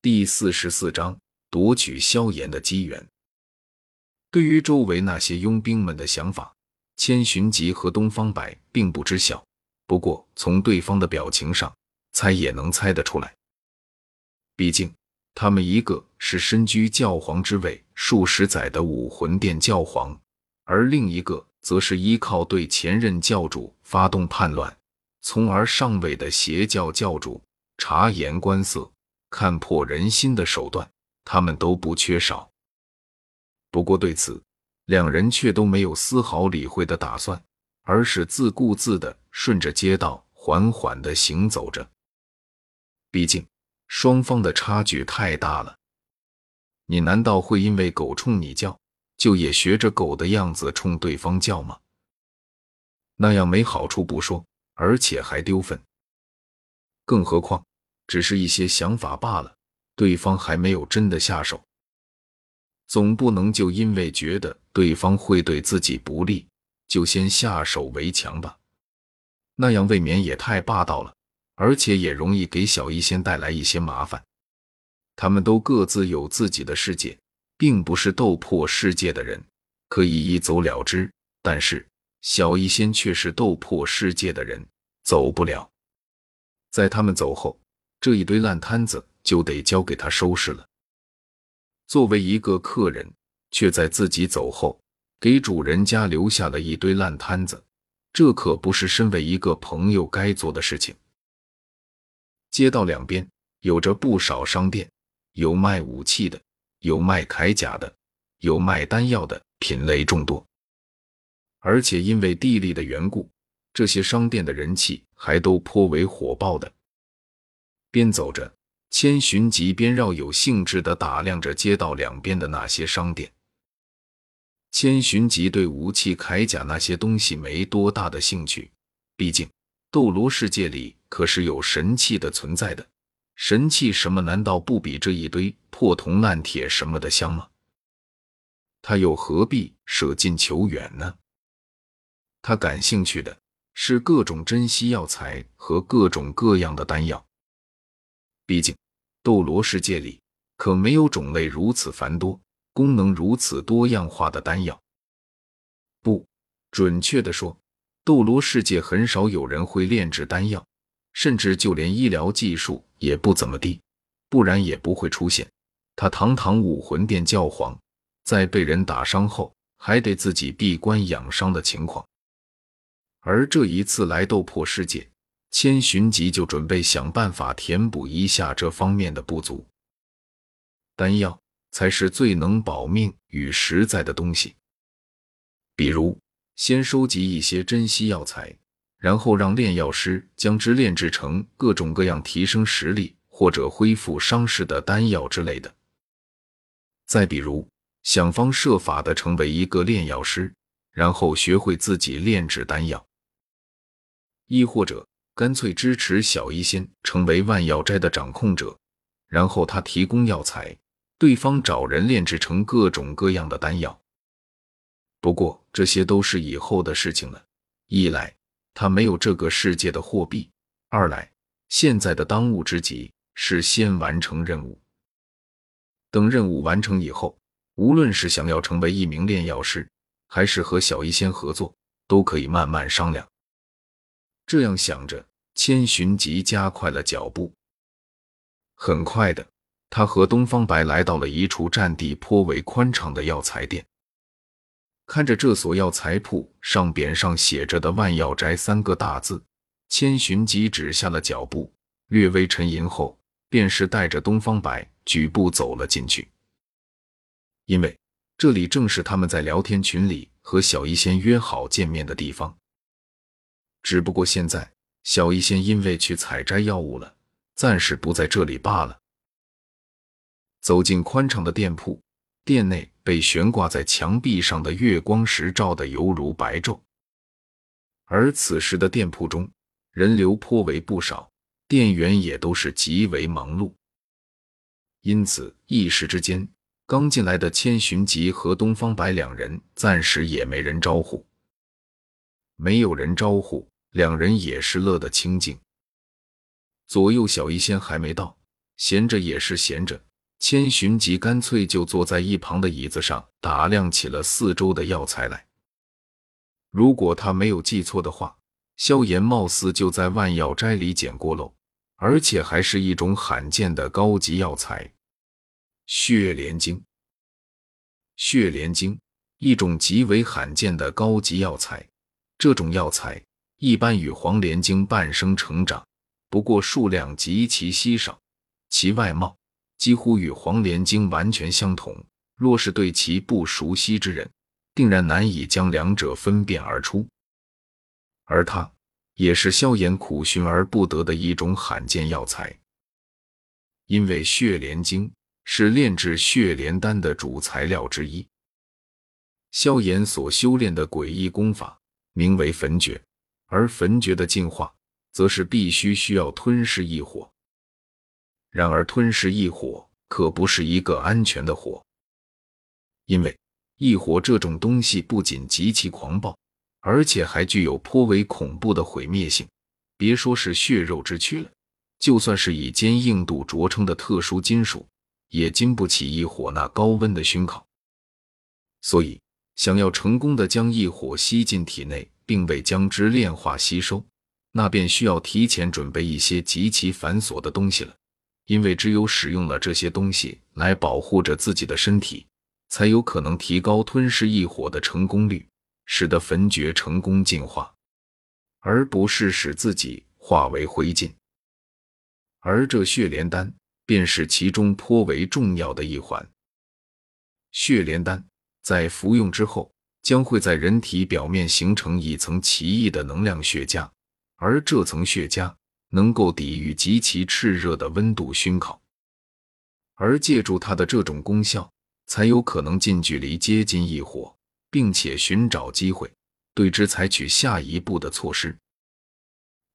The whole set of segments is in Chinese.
第四十四章夺取萧炎的机缘。对于周围那些佣兵们的想法，千寻疾和东方白并不知晓。不过从对方的表情上，猜也能猜得出来。毕竟他们一个是身居教皇之位数十载的武魂殿教皇，而另一个则是依靠对前任教主发动叛乱，从而上位的邪教教主。察言观色。看破人心的手段，他们都不缺少。不过对此，两人却都没有丝毫理会的打算，而是自顾自的顺着街道缓缓的行走着。毕竟双方的差距太大了。你难道会因为狗冲你叫，就也学着狗的样子冲对方叫吗？那样没好处不说，而且还丢分。更何况。只是一些想法罢了，对方还没有真的下手，总不能就因为觉得对方会对自己不利，就先下手为强吧？那样未免也太霸道了，而且也容易给小医仙带来一些麻烦。他们都各自有自己的世界，并不是斗破世界的人，可以一走了之。但是小医仙却是斗破世界的人，走不了。在他们走后。这一堆烂摊子就得交给他收拾了。作为一个客人，却在自己走后给主人家留下了一堆烂摊子，这可不是身为一个朋友该做的事情。街道两边有着不少商店，有卖武器的，有卖铠甲的，有卖丹药的，品类众多。而且因为地利的缘故，这些商店的人气还都颇为火爆的。边走着，千寻疾边绕有兴致地打量着街道两边的那些商店。千寻疾对武器、铠甲那些东西没多大的兴趣，毕竟斗罗世界里可是有神器的存在的。神器什么难道不比这一堆破铜烂铁什么的香吗？他又何必舍近求远呢？他感兴趣的是各种珍稀药材和各种各样的丹药。毕竟，斗罗世界里可没有种类如此繁多、功能如此多样化的丹药。不准确的说，斗罗世界很少有人会炼制丹药，甚至就连医疗技术也不怎么地，不然也不会出现他堂堂武魂殿教皇，在被人打伤后还得自己闭关养伤的情况。而这一次来斗破世界。千寻疾就准备想办法填补一下这方面的不足。丹药才是最能保命与实在的东西。比如，先收集一些珍稀药材，然后让炼药师将之炼制成各种各样提升实力或者恢复伤势的丹药之类的。再比如，想方设法的成为一个炼药师，然后学会自己炼制丹药，亦或者。干脆支持小医仙成为万药斋的掌控者，然后他提供药材，对方找人炼制成各种各样的丹药。不过这些都是以后的事情了。一来他没有这个世界的货币，二来现在的当务之急是先完成任务。等任务完成以后，无论是想要成为一名炼药师，还是和小医仙合作，都可以慢慢商量。这样想着。千寻疾加快了脚步。很快的，他和东方白来到了一处占地颇为宽敞的药材店。看着这所药材铺上匾上写着的“万药斋”三个大字，千寻疾止下了脚步，略微沉吟后，便是带着东方白举步走了进去。因为这里正是他们在聊天群里和小医仙约好见面的地方。只不过现在。小医仙因为去采摘药物了，暂时不在这里罢了。走进宽敞的店铺，店内被悬挂在墙壁上的月光石照得犹如白昼。而此时的店铺中人流颇为不少，店员也都是极为忙碌。因此一时之间，刚进来的千寻疾和东方白两人暂时也没人招呼。没有人招呼。两人也是乐得清静。左右小医仙还没到，闲着也是闲着，千寻疾干脆就坐在一旁的椅子上，打量起了四周的药材来。如果他没有记错的话，萧炎貌似就在万药斋里捡过漏，而且还是一种罕见的高级药材——血莲精。血莲精，一种极为罕见的高级药材。这种药材一般与黄连精伴生成长，不过数量极其稀少，其外貌几乎与黄连精完全相同。若是对其不熟悉之人，定然难以将两者分辨而出。而它也是萧炎苦寻而不得的一种罕见药材，因为血莲精是炼制血莲丹的主材料之一。萧炎所修炼的诡异功法。名为焚诀，而焚诀的进化，则是必须需要吞噬异火。然而，吞噬异火可不是一个安全的火，因为异火这种东西不仅极其狂暴，而且还具有颇为恐怖的毁灭性。别说是血肉之躯了，就算是以坚硬度着称的特殊金属，也经不起异火那高温的熏烤。所以。想要成功的将异火吸进体内，并未将之炼化吸收，那便需要提前准备一些极其繁琐的东西了。因为只有使用了这些东西来保护着自己的身体，才有可能提高吞噬异火的成功率，使得焚诀成功进化，而不是使自己化为灰烬。而这血莲丹便是其中颇为重要的一环。血莲丹。在服用之后，将会在人体表面形成一层奇异的能量血痂，而这层血痂能够抵御极其炽热的温度熏烤，而借助它的这种功效，才有可能近距离接近异火，并且寻找机会对之采取下一步的措施。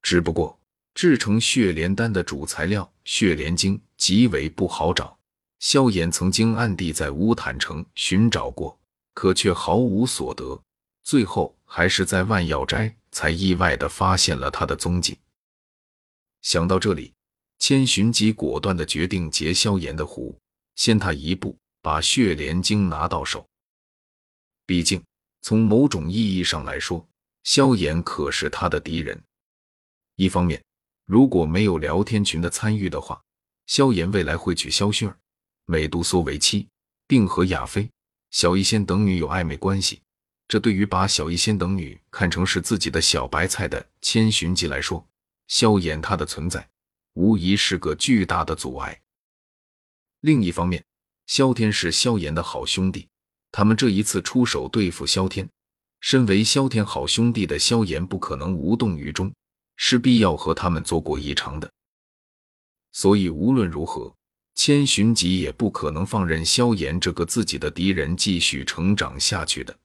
只不过，制成血莲丹的主材料血莲精极为不好找，萧炎曾经暗地在乌坦城寻找过。可却毫无所得，最后还是在万药斋才意外的发现了他的踪迹。想到这里，千寻疾果断的决定截萧炎的胡，先他一步把血莲精拿到手。毕竟从某种意义上来说，萧炎可是他的敌人。一方面，如果没有聊天群的参与的话，萧炎未来会娶萧薰儿、美杜莎为妻，并和亚飞。小医仙等女有暧昧关系，这对于把小医仙等女看成是自己的小白菜的千寻疾来说，萧炎他的存在无疑是个巨大的阻碍。另一方面，萧天是萧炎的好兄弟，他们这一次出手对付萧天，身为萧天好兄弟的萧炎不可能无动于衷，势必要和他们做过一场的。所以无论如何。千寻疾也不可能放任萧炎这个自己的敌人继续成长下去的。